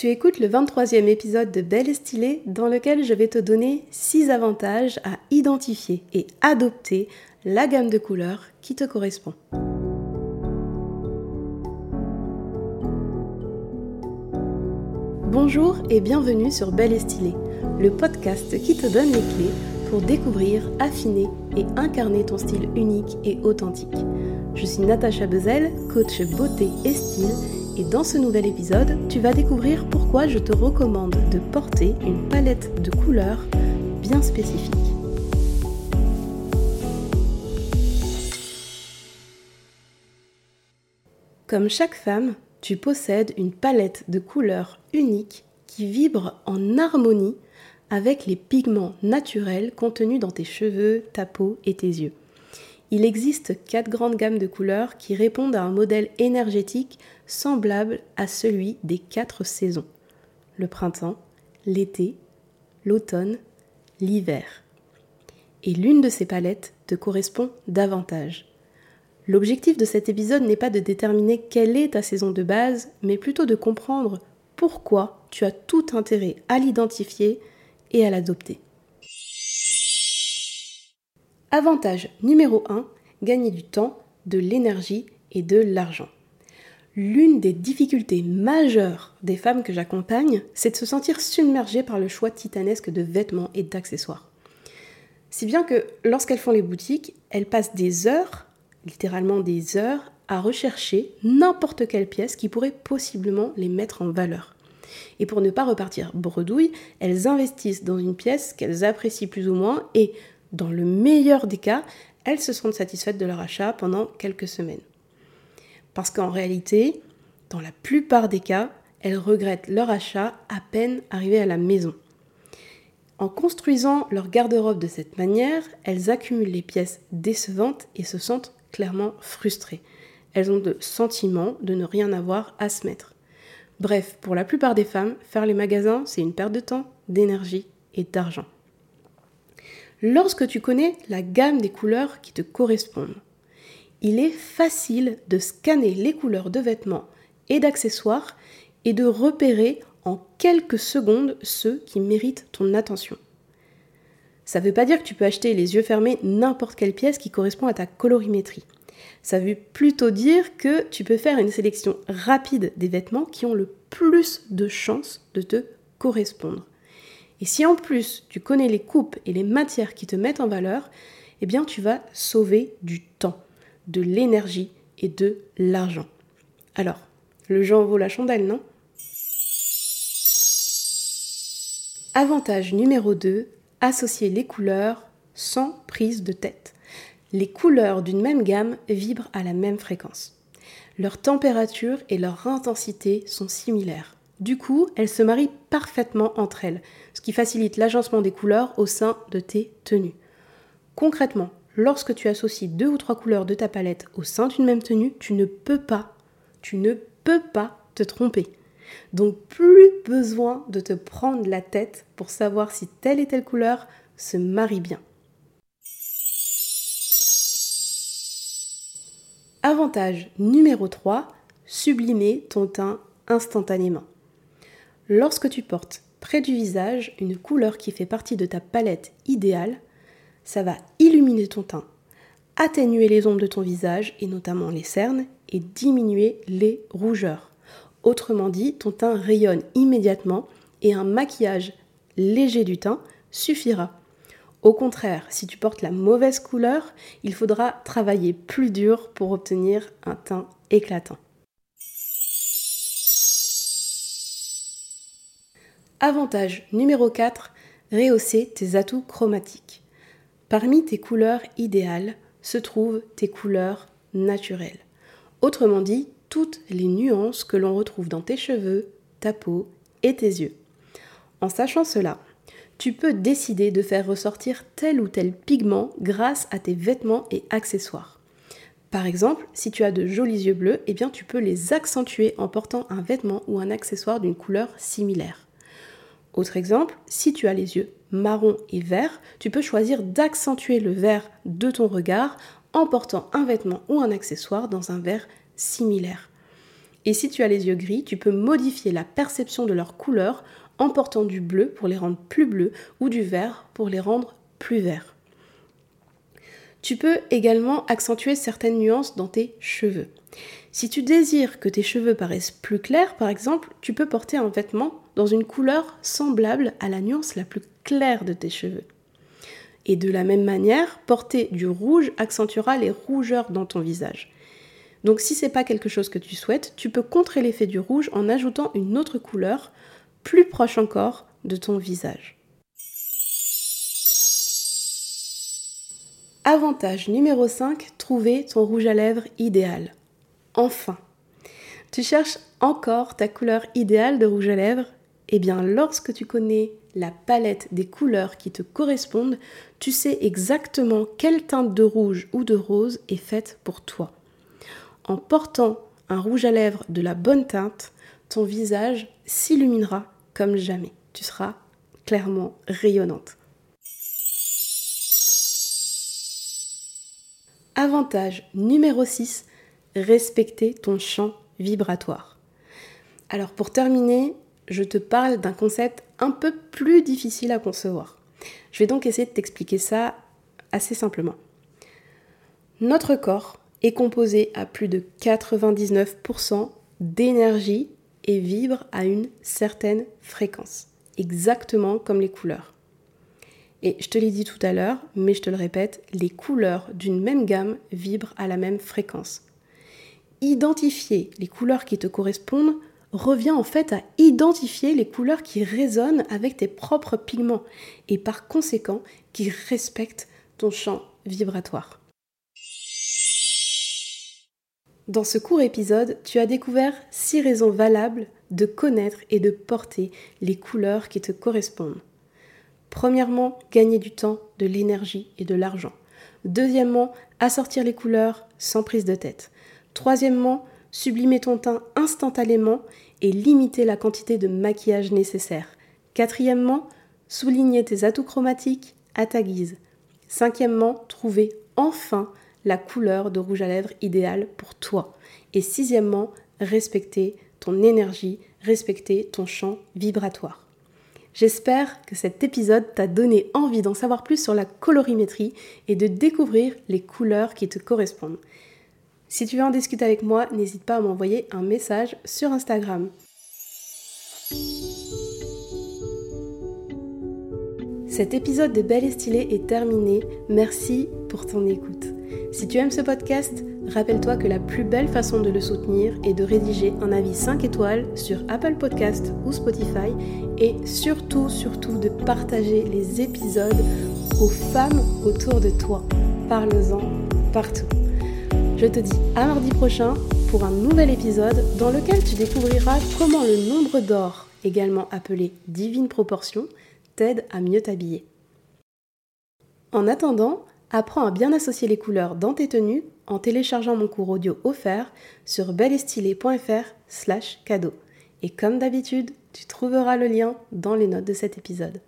Tu écoutes le 23e épisode de Belle et Stylée dans lequel je vais te donner 6 avantages à identifier et adopter la gamme de couleurs qui te correspond. Bonjour et bienvenue sur Belle et Stylée, le podcast qui te donne les clés pour découvrir, affiner et incarner ton style unique et authentique. Je suis Natacha Bezel, coach beauté et style et dans ce nouvel épisode, tu vas découvrir pourquoi je te recommande de porter une palette de couleurs bien spécifique. Comme chaque femme, tu possèdes une palette de couleurs unique qui vibre en harmonie avec les pigments naturels contenus dans tes cheveux, ta peau et tes yeux. Il existe quatre grandes gammes de couleurs qui répondent à un modèle énergétique semblable à celui des quatre saisons. Le printemps, l'été, l'automne, l'hiver. Et l'une de ces palettes te correspond davantage. L'objectif de cet épisode n'est pas de déterminer quelle est ta saison de base, mais plutôt de comprendre pourquoi tu as tout intérêt à l'identifier et à l'adopter. Avantage numéro 1, gagner du temps, de l'énergie et de l'argent. L'une des difficultés majeures des femmes que j'accompagne, c'est de se sentir submergées par le choix titanesque de vêtements et d'accessoires. Si bien que lorsqu'elles font les boutiques, elles passent des heures, littéralement des heures, à rechercher n'importe quelle pièce qui pourrait possiblement les mettre en valeur. Et pour ne pas repartir bredouille, elles investissent dans une pièce qu'elles apprécient plus ou moins et dans le meilleur des cas, elles se sentent satisfaites de leur achat pendant quelques semaines. Parce qu'en réalité, dans la plupart des cas, elles regrettent leur achat à peine arrivé à la maison. En construisant leur garde-robe de cette manière, elles accumulent les pièces décevantes et se sentent clairement frustrées. Elles ont le sentiment de ne rien avoir à se mettre. Bref, pour la plupart des femmes, faire les magasins, c'est une perte de temps, d'énergie et d'argent lorsque tu connais la gamme des couleurs qui te correspondent. Il est facile de scanner les couleurs de vêtements et d'accessoires et de repérer en quelques secondes ceux qui méritent ton attention. Ça ne veut pas dire que tu peux acheter les yeux fermés n'importe quelle pièce qui correspond à ta colorimétrie. Ça veut plutôt dire que tu peux faire une sélection rapide des vêtements qui ont le plus de chances de te correspondre. Et si en plus tu connais les coupes et les matières qui te mettent en valeur, eh bien tu vas sauver du temps, de l'énergie et de l'argent. Alors, le genre vaut la chandelle, non? Avantage numéro 2, associer les couleurs sans prise de tête. Les couleurs d'une même gamme vibrent à la même fréquence. Leur température et leur intensité sont similaires. Du coup, elles se marient parfaitement entre elles, ce qui facilite l'agencement des couleurs au sein de tes tenues. Concrètement, lorsque tu associes deux ou trois couleurs de ta palette au sein d'une même tenue, tu ne peux pas, tu ne peux pas te tromper. Donc plus besoin de te prendre la tête pour savoir si telle et telle couleur se marie bien. Avantage numéro 3, sublimer ton teint instantanément. Lorsque tu portes près du visage une couleur qui fait partie de ta palette idéale, ça va illuminer ton teint, atténuer les ombres de ton visage et notamment les cernes et diminuer les rougeurs. Autrement dit, ton teint rayonne immédiatement et un maquillage léger du teint suffira. Au contraire, si tu portes la mauvaise couleur, il faudra travailler plus dur pour obtenir un teint éclatant. Avantage numéro 4, rehausser tes atouts chromatiques. Parmi tes couleurs idéales se trouvent tes couleurs naturelles. Autrement dit, toutes les nuances que l'on retrouve dans tes cheveux, ta peau et tes yeux. En sachant cela, tu peux décider de faire ressortir tel ou tel pigment grâce à tes vêtements et accessoires. Par exemple, si tu as de jolis yeux bleus, eh bien tu peux les accentuer en portant un vêtement ou un accessoire d'une couleur similaire. Autre exemple, si tu as les yeux marron et vert, tu peux choisir d'accentuer le vert de ton regard en portant un vêtement ou un accessoire dans un vert similaire. Et si tu as les yeux gris, tu peux modifier la perception de leur couleur en portant du bleu pour les rendre plus bleus ou du vert pour les rendre plus verts. Tu peux également accentuer certaines nuances dans tes cheveux. Si tu désires que tes cheveux paraissent plus clairs, par exemple, tu peux porter un vêtement une couleur semblable à la nuance la plus claire de tes cheveux. Et de la même manière, porter du rouge accentuera les rougeurs dans ton visage. Donc si c'est pas quelque chose que tu souhaites, tu peux contrer l'effet du rouge en ajoutant une autre couleur plus proche encore de ton visage. Avantage numéro 5, trouver ton rouge à lèvres idéal. Enfin, tu cherches encore ta couleur idéale de rouge à lèvres Eh bien, lorsque tu connais la palette des couleurs qui te correspondent, tu sais exactement quelle teinte de rouge ou de rose est faite pour toi. En portant un rouge à lèvres de la bonne teinte, ton visage s'illuminera comme jamais. Tu seras clairement rayonnante. Avantage numéro 6, respecter ton champ vibratoire. Alors pour terminer, je te parle d'un concept un peu plus difficile à concevoir. Je vais donc essayer de t'expliquer ça assez simplement. Notre corps est composé à plus de 99% d'énergie et vibre à une certaine fréquence, exactement comme les couleurs. Et je te l'ai dit tout à l'heure, mais je te le répète, les couleurs d'une même gamme vibrent à la même fréquence. Identifier les couleurs qui te correspondent revient en fait à identifier les couleurs qui résonnent avec tes propres pigments et par conséquent qui respectent ton champ vibratoire. Dans ce court épisode, tu as découvert 6 raisons valables de connaître et de porter les couleurs qui te correspondent. Premièrement, gagner du temps, de l'énergie et de l'argent. Deuxièmement, assortir les couleurs sans prise de tête. Troisièmement, sublimer ton teint instantanément et limiter la quantité de maquillage nécessaire. Quatrièmement, souligner tes atouts chromatiques à ta guise. Cinquièmement, trouver enfin la couleur de rouge à lèvres idéale pour toi. Et sixièmement, respecter ton énergie, respecter ton champ vibratoire. J'espère que cet épisode t'a donné envie d'en savoir plus sur la colorimétrie et de découvrir les couleurs qui te correspondent. Si tu veux en discuter avec moi, n'hésite pas à m'envoyer un message sur Instagram. Cet épisode de Belle et Stylée est terminé. Merci pour ton écoute. Si tu aimes ce podcast, rappelle-toi que la plus belle façon de le soutenir est de rédiger un avis 5 étoiles sur Apple Podcast ou Spotify et surtout, surtout de partager les épisodes aux femmes autour de toi. Parle-en partout. Je te dis à mardi prochain pour un nouvel épisode dans lequel tu découvriras comment le nombre d'or, également appelé divine proportion, t'aide à mieux t'habiller. En attendant, apprends à bien associer les couleurs dans tes tenues en téléchargeant mon cours audio offert sur belestylé.fr slash cadeau. Et comme d'habitude, tu trouveras le lien dans les notes de cet épisode.